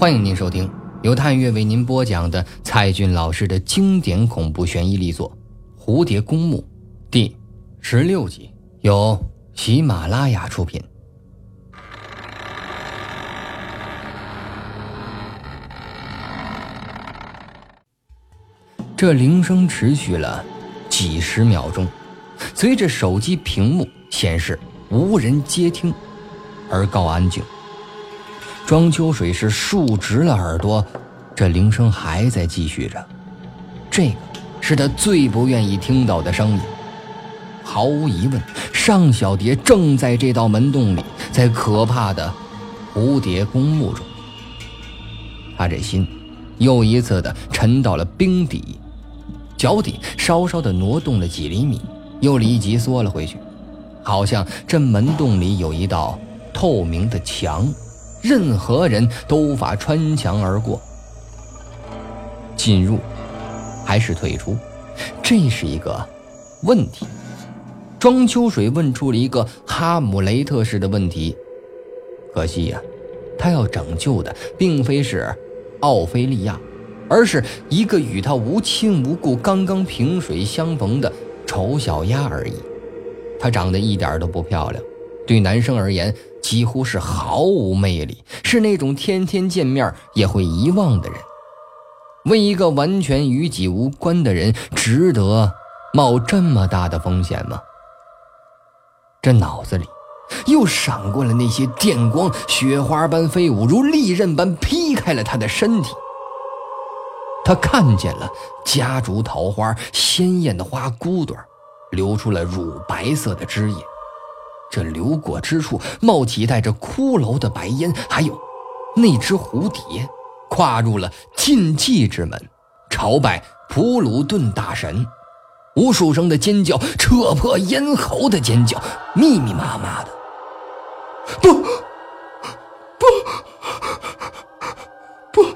欢迎您收听由探月为您播讲的蔡骏老师的经典恐怖悬疑力作《蝴蝶公墓》第十六集，由喜马拉雅出品。这铃声持续了几十秒钟，随着手机屏幕显示无人接听而告安静。庄秋水是竖直了耳朵，这铃声还在继续着，这个是他最不愿意听到的声音。毫无疑问，尚小蝶正在这道门洞里，在可怕的蝴蝶公墓中。他这心又一次的沉到了冰底。脚底稍稍的挪动了几厘米，又立即缩了回去，好像这门洞里有一道透明的墙，任何人都无法穿墙而过。进入还是退出，这是一个问题。庄秋水问出了一个哈姆雷特式的问题，可惜呀，他要拯救的并非是奥菲利亚。而是一个与他无亲无故、刚刚萍水相逢的丑小鸭而已。她长得一点都不漂亮，对男生而言几乎是毫无魅力，是那种天天见面也会遗忘的人。为一个完全与己无关的人，值得冒这么大的风险吗？这脑子里又闪过了那些电光，雪花般飞舞，如利刃般劈开了他的身体。他看见了夹竹桃花，鲜艳的花骨朵流出了乳白色的汁液。这流过之处，冒起带着骷髅的白烟。还有，那只蝴蝶跨入了禁忌之门，朝拜普鲁顿大神。无数声的尖叫，扯破咽喉的尖叫，密密麻麻的。不。不，不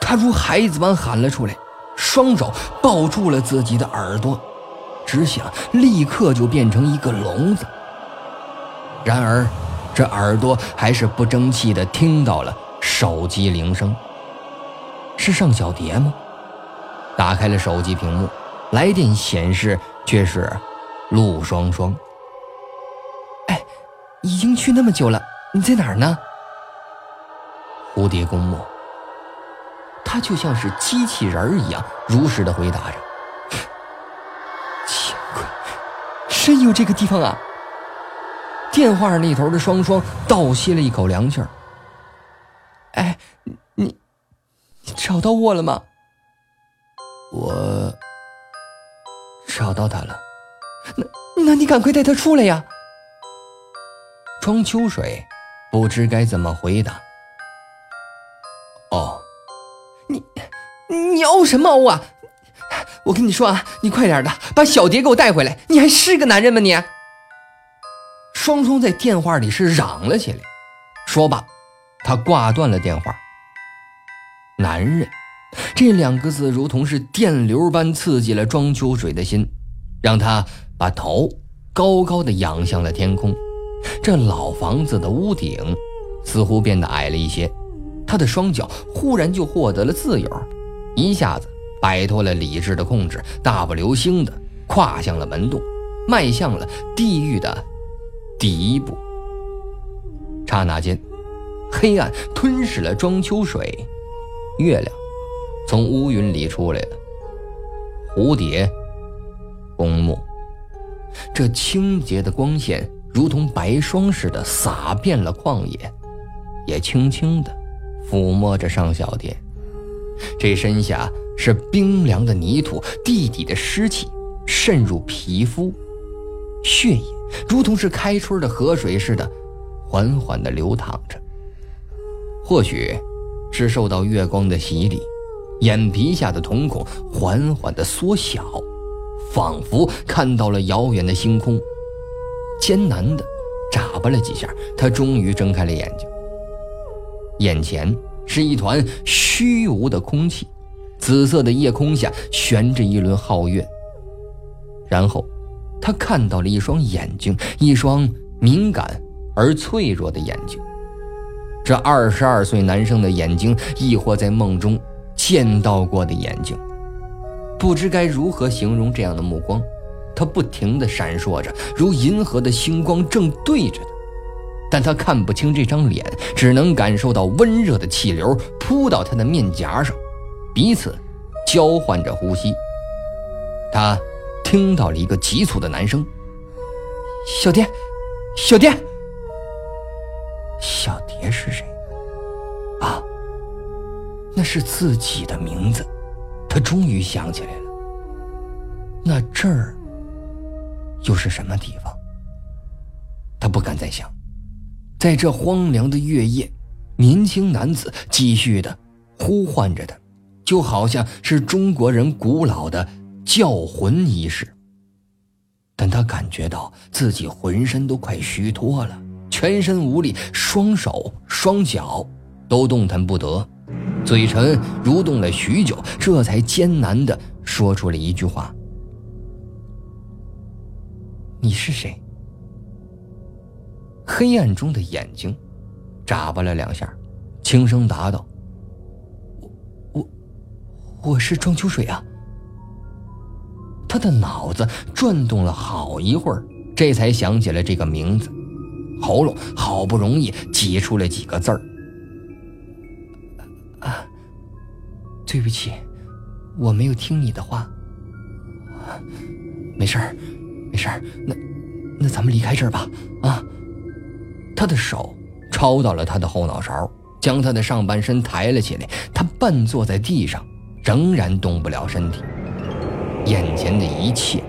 他如孩子般喊了出来，双手抱住了自己的耳朵，只想立刻就变成一个聋子。然而，这耳朵还是不争气的听到了手机铃声。是尚小蝶吗？打开了手机屏幕，来电显示却是陆双双。哎，已经去那么久了，你在哪儿呢？蝴蝶公墓。他就像是机器人一样，如实的回答着：“真有这个地方啊！”电话那头的双双倒吸了一口凉气儿。“哎，你你找到我了吗？”“我找到他了。”“那那你赶快带他出来呀！”庄秋水不知该怎么回答。你怄什么怄啊！我跟你说啊，你快点的把小蝶给我带回来！你还是个男人吗你？双双在电话里是嚷了起来。说罢，他挂断了电话。男人这两个字如同是电流般刺激了庄秋水的心，让他把头高高的仰向了天空。这老房子的屋顶似乎变得矮了一些，他的双脚忽然就获得了自由。一下子摆脱了理智的控制，大步流星的跨向了门洞，迈向了地狱的第一步。刹那间，黑暗吞噬了庄秋水，月亮从乌云里出来了。蝴蝶公墓，这清洁的光线如同白霜似的洒遍了旷野，也轻轻的抚摸着尚小蝶。这身下是冰凉的泥土，地底的湿气渗入皮肤，血液如同是开春的河水似的，缓缓地流淌着。或许，是受到月光的洗礼，眼皮下的瞳孔缓缓地缩小，仿佛看到了遥远的星空。艰难地眨巴了几下，他终于睁开了眼睛，眼前。是一团虚无的空气，紫色的夜空下悬着一轮皓月。然后，他看到了一双眼睛，一双敏感而脆弱的眼睛。这二十二岁男生的眼睛，亦或在梦中见到过的眼睛，不知该如何形容这样的目光。他不停地闪烁着，如银河的星光正对着他，但他看不清这张脸，只能感受到温热的气流扑到他的面颊上，彼此交换着呼吸。他听到了一个急促的男声：“小蝶，小蝶。”小蝶是谁？啊，那是自己的名字。他终于想起来了。那这儿又是什么地方？他不敢再想。在这荒凉的月夜，年轻男子继续的呼唤着他，就好像是中国人古老的叫魂仪式。但他感觉到自己浑身都快虚脱了。全身无力，双手双脚都动弹不得，嘴唇蠕动了许久，这才艰难的说出了一句话：“你是谁？”黑暗中的眼睛眨巴了两下，轻声答道：“我我我是庄秋水啊。”他的脑子转动了好一会儿，这才想起了这个名字。喉咙好不容易挤出了几个字儿：“啊，对不起，我没有听你的话。没事儿，没事儿，那那咱们离开这儿吧。啊！”他的手抄到了他的后脑勺，将他的上半身抬了起来。他半坐在地上，仍然动不了身体，眼前的一切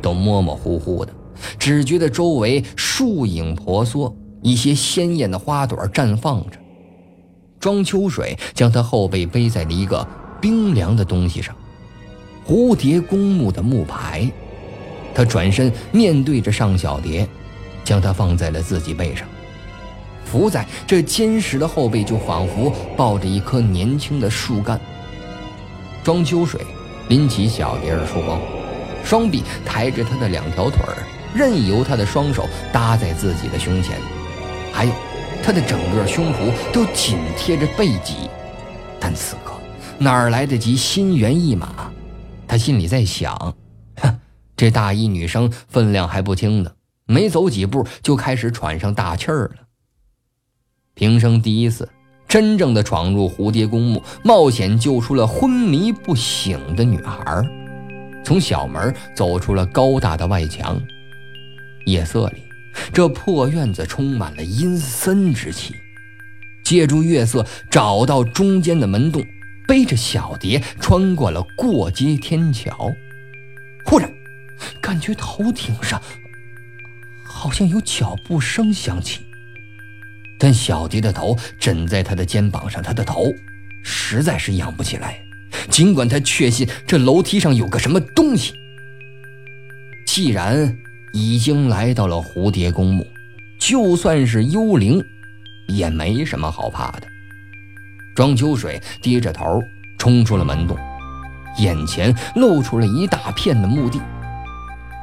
都模模糊糊的。只觉得周围树影婆娑，一些鲜艳的花朵绽放着。庄秋水将他后背背在了一个冰凉的东西上，蝴蝶公墓的木牌。他转身面对着尚小蝶，将她放在了自己背上，伏在这坚实的后背，就仿佛抱着一棵年轻的树干。庄秋水拎起小蝶儿书包，双臂抬着她的两条腿儿。任由他的双手搭在自己的胸前，还有他的整个胸脯都紧贴着背脊，但此刻哪来得及心猿意马？他心里在想：哼，这大一女生分量还不轻呢，没走几步就开始喘上大气儿了。平生第一次真正的闯入蝴蝶公墓，冒险救出了昏迷不醒的女孩，从小门走出了高大的外墙。夜色里，这破院子充满了阴森之气。借助月色找到中间的门洞，背着小蝶穿过了过街天桥。忽然，感觉头顶上好像有脚步声响起，但小蝶的头枕在他的肩膀上，他的头实在是仰不起来。尽管他确信这楼梯上有个什么东西，既然。已经来到了蝴蝶公墓，就算是幽灵，也没什么好怕的。庄秋水低着头冲出了门洞，眼前露出了一大片的墓地。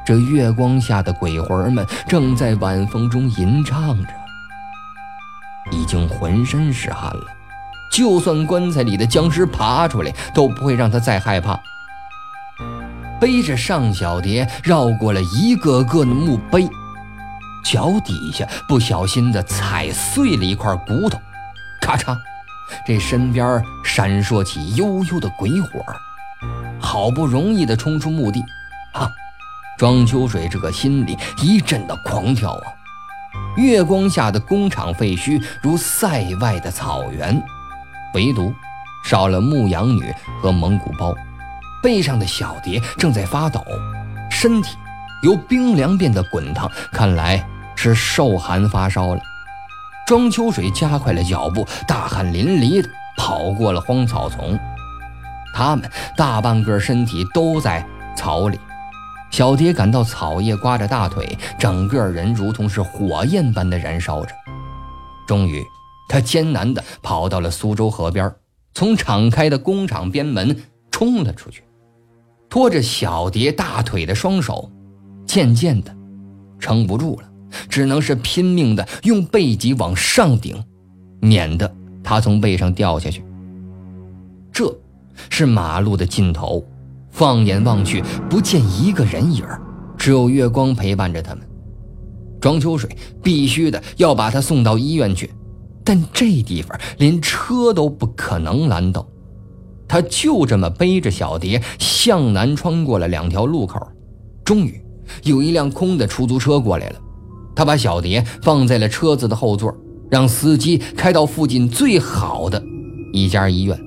这月光下的鬼魂们正在晚风中吟唱着，已经浑身是汗了。就算棺材里的僵尸爬出来，都不会让他再害怕。背着尚小蝶绕过了一个个的墓碑，脚底下不小心的踩碎了一块骨头，咔嚓，这身边闪烁起悠悠的鬼火。好不容易的冲出墓地，哈，庄秋水这个心里一阵的狂跳啊！月光下的工厂废墟如塞外的草原，唯独少了牧羊女和蒙古包。背上的小蝶正在发抖，身体由冰凉变得滚烫，看来是受寒发烧了。庄秋水加快了脚步，大汗淋漓地跑过了荒草丛。他们大半个身体都在草里，小蝶感到草叶刮着大腿，整个人如同是火焰般的燃烧着。终于，他艰难地跑到了苏州河边，从敞开的工厂边门冲了出去。拖着小蝶大腿的双手，渐渐的撑不住了，只能是拼命的用背脊往上顶，免得她从背上掉下去。这，是马路的尽头，放眼望去不见一个人影只有月光陪伴着他们。庄秋水必须的要把他送到医院去，但这地方连车都不可能拦到。他就这么背着小蝶向南穿过了两条路口，终于有一辆空的出租车过来了。他把小蝶放在了车子的后座，让司机开到附近最好的一家医院。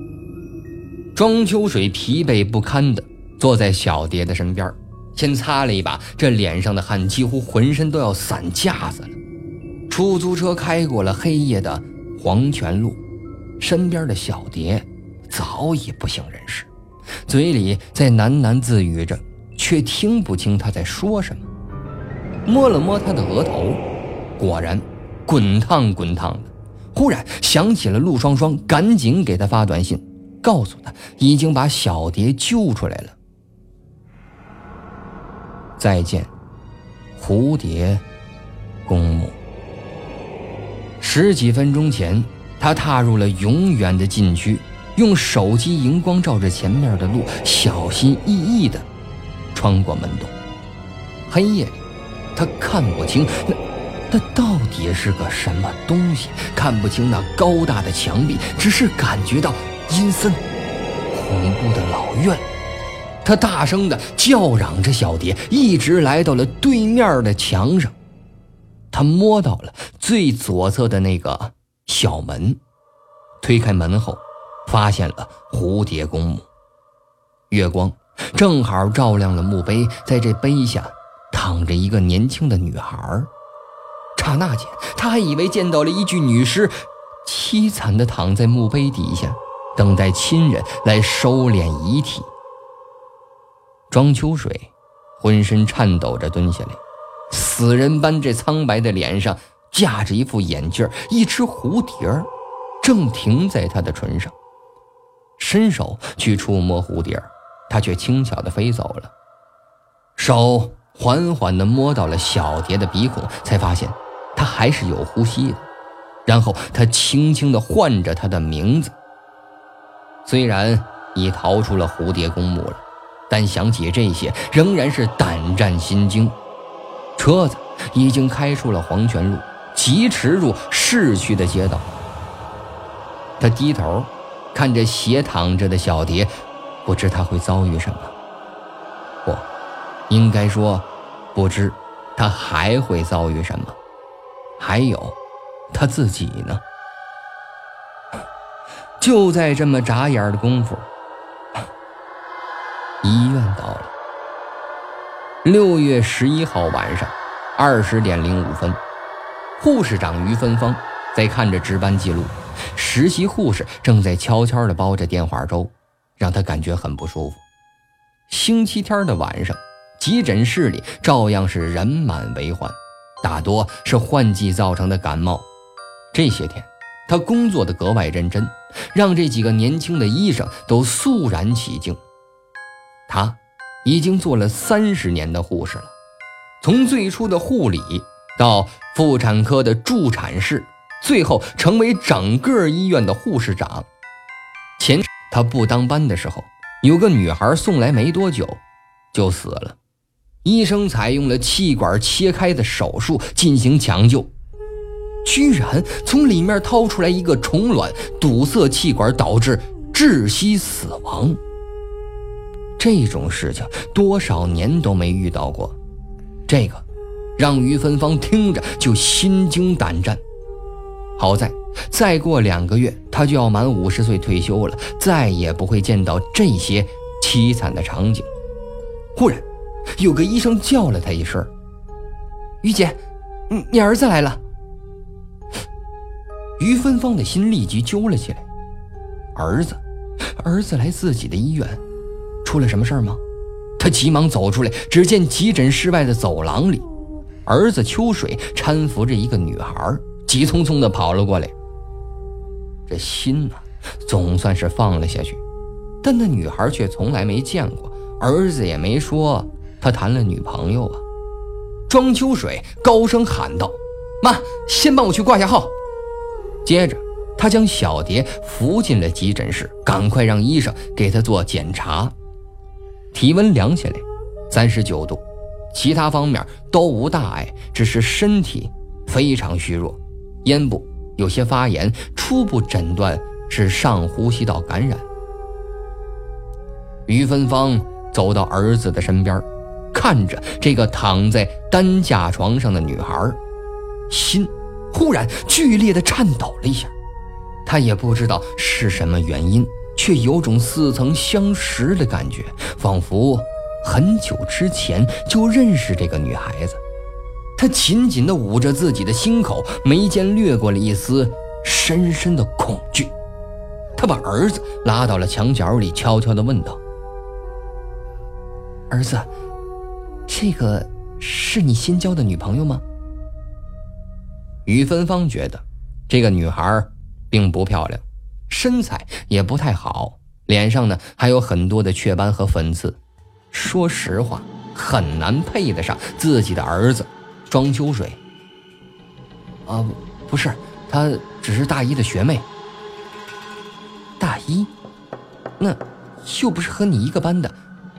庄秋水疲惫不堪的坐在小蝶的身边，先擦了一把这脸上的汗，几乎浑身都要散架子了。出租车开过了黑夜的黄泉路，身边的小蝶早已不省人事，嘴里在喃喃自语着，却听不清他在说什么。摸了摸他的额头，果然滚烫滚烫的。忽然想起了陆双双，赶紧给他发短信，告诉他已经把小蝶救出来了。再见，蝴蝶公墓。十几分钟前，他踏入了永远的禁区，用手机荧光照着前面的路，小心翼翼地穿过门洞。黑夜。他看不清那那到底是个什么东西，看不清那高大的墙壁，只是感觉到阴森、恐怖的老院。他大声的叫嚷着小蝶，一直来到了对面的墙上。他摸到了最左侧的那个小门，推开门后，发现了蝴蝶公墓。月光正好照亮了墓碑，在这碑下。躺着一个年轻的女孩，刹那间，他还以为见到了一具女尸，凄惨地躺在墓碑底下，等待亲人来收敛遗体。庄秋水浑身颤抖着蹲下来，死人般这苍白的脸上架着一副眼镜，一只蝴蝶正停在他的唇上，伸手去触摸蝴蝶，他却轻巧地飞走了，手。缓缓地摸到了小蝶的鼻孔，才发现她还是有呼吸的。然后他轻轻地唤着她的名字。虽然已逃出了蝴蝶公墓了，但想起这些，仍然是胆战心惊。车子已经开出了黄泉路，疾驰入市区的街道。他低头看着斜躺着的小蝶，不知他会遭遇什么。不。应该说，不知他还会遭遇什么。还有，他自己呢？就在这么眨眼的功夫，医院到了。六月十一号晚上二十点零五分，护士长于芬芳在看着值班记录，实习护士正在悄悄地煲着电话粥，让她感觉很不舒服。星期天的晚上。急诊室里照样是人满为患，大多是换季造成的感冒。这些天，他工作的格外认真，让这几个年轻的医生都肃然起敬。他已经做了三十年的护士了，从最初的护理到妇产科的助产士，最后成为整个医院的护士长。前他不当班的时候，有个女孩送来没多久，就死了。医生采用了气管切开的手术进行抢救，居然从里面掏出来一个虫卵，堵塞气管，导致窒息死亡。这种事情多少年都没遇到过，这个让于芬芳听着就心惊胆战。好在再过两个月，他就要满五十岁退休了，再也不会见到这些凄惨的场景。忽然。有个医生叫了他一声：“于姐，你你儿子来了。”于芬芳的心立即揪了起来。儿子，儿子来自己的医院，出了什么事儿吗？他急忙走出来，只见急诊室外的走廊里，儿子秋水搀扶着一个女孩，急匆匆地跑了过来。这心呢，总算是放了下去，但那女孩却从来没见过，儿子也没说。他谈了女朋友啊！庄秋水高声喊道：“妈，先帮我去挂下号。”接着，他将小蝶扶进了急诊室，赶快让医生给她做检查。体温量下来，三十九度，其他方面都无大碍，只是身体非常虚弱，咽部有些发炎，初步诊断是上呼吸道感染。于芬芳走到儿子的身边，看着这个躺在担架床上的女孩，心忽然剧烈的颤抖了一下。她也不知道是什么原因，却有种似曾相识的感觉，仿佛很久之前就认识这个女孩子。他紧紧地捂着自己的心口，眉间掠过了一丝深深的恐惧。他把儿子拉到了墙角里，悄悄地问道：“儿子，这个是你新交的女朋友吗？”于芬芳觉得这个女孩。并不漂亮，身材也不太好，脸上呢还有很多的雀斑和粉刺。说实话，很难配得上自己的儿子庄秋水。啊，不是，她只是大一的学妹。大一？那又不是和你一个班的，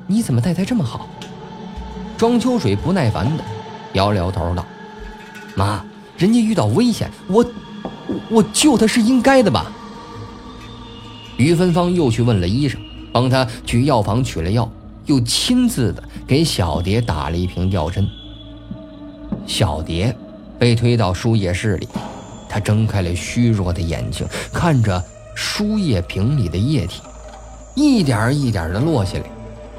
你怎么待她这么好？庄秋水不耐烦的摇了摇头道：“妈，人家遇到危险，我……”我救他是应该的吧？于芬芳又去问了医生，帮他去药房取了药，又亲自的给小蝶打了一瓶吊针。小蝶被推到输液室里，她睁开了虚弱的眼睛，看着输液瓶里的液体一点一点的落下来，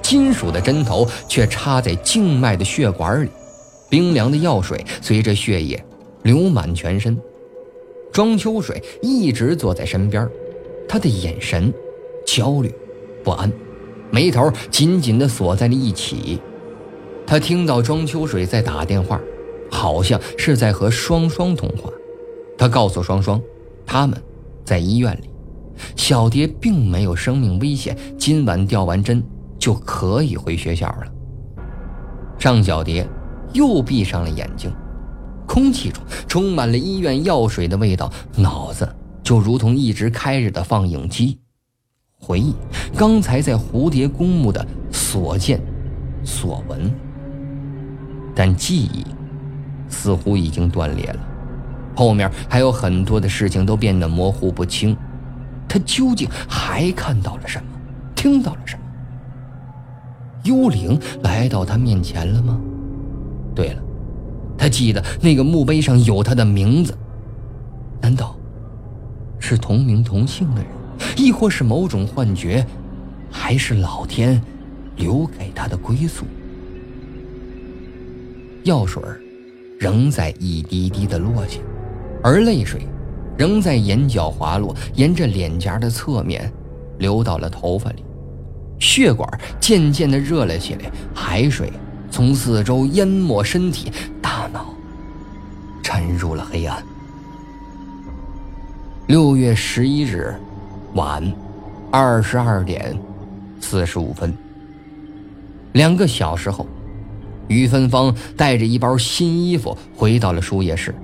金属的针头却插在静脉的血管里，冰凉的药水随着血液流满全身。庄秋水一直坐在身边，他的眼神焦虑不安，眉头紧紧地锁在了一起。他听到庄秋水在打电话，好像是在和双双通话。他告诉双双，他们在医院里，小蝶并没有生命危险，今晚吊完针就可以回学校了。尚小蝶又闭上了眼睛。空气中充满了医院药水的味道，脑子就如同一直开着的放映机，回忆刚才在蝴蝶公墓的所见所闻。但记忆似乎已经断裂了，后面还有很多的事情都变得模糊不清。他究竟还看到了什么？听到了什么？幽灵来到他面前了吗？对了。他记得那个墓碑上有他的名字，难道是同名同姓的人，亦或是某种幻觉，还是老天留给他的归宿？药水仍在一滴滴的落下，而泪水仍在眼角滑落，沿着脸颊的侧面流到了头发里，血管渐渐的热了起来，海水。从四周淹没身体，大脑沉入了黑暗。六月十一日晚二十二点四十五分，两个小时后，于芬芳带着一包新衣服回到了输液室。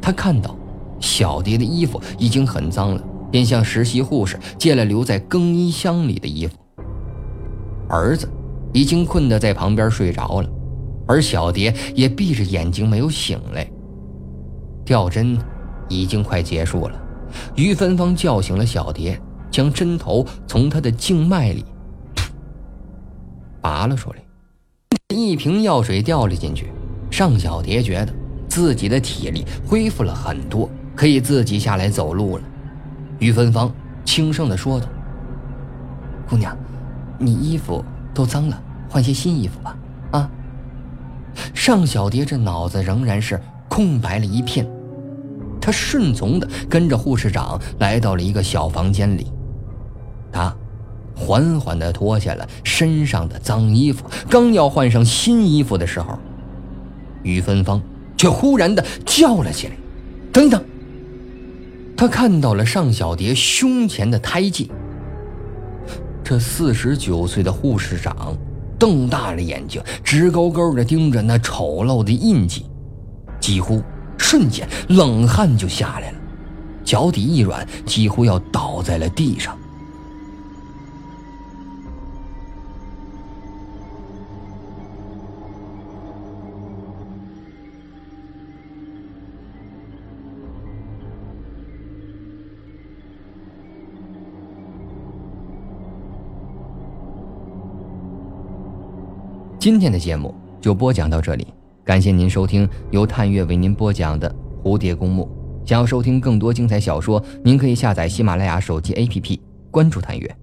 他看到小蝶的衣服已经很脏了，便向实习护士借了留在更衣箱里的衣服。儿子。已经困得在旁边睡着了，而小蝶也闭着眼睛没有醒来。吊针已经快结束了，于芬芳叫醒了小蝶，将针头从她的静脉里拔了出来，一瓶药水掉了进去。尚小蝶觉得自己的体力恢复了很多，可以自己下来走路了。于芬芳轻声地说道：“姑娘，你衣服……”都脏了，换些新衣服吧。啊！尚小蝶这脑子仍然是空白了一片，他顺从的跟着护士长来到了一个小房间里。他缓缓地脱下了身上的脏衣服，刚要换上新衣服的时候，于芬芳却忽然的叫了起来：“等一等！”他看到了尚小蝶胸前的胎记。这四十九岁的护士长瞪大了眼睛，直勾勾地盯着那丑陋的印记，几乎瞬间冷汗就下来了。脚底一软，几乎要倒在了地上。今天的节目就播讲到这里，感谢您收听由探月为您播讲的《蝴蝶公墓》。想要收听更多精彩小说，您可以下载喜马拉雅手机 APP，关注探月。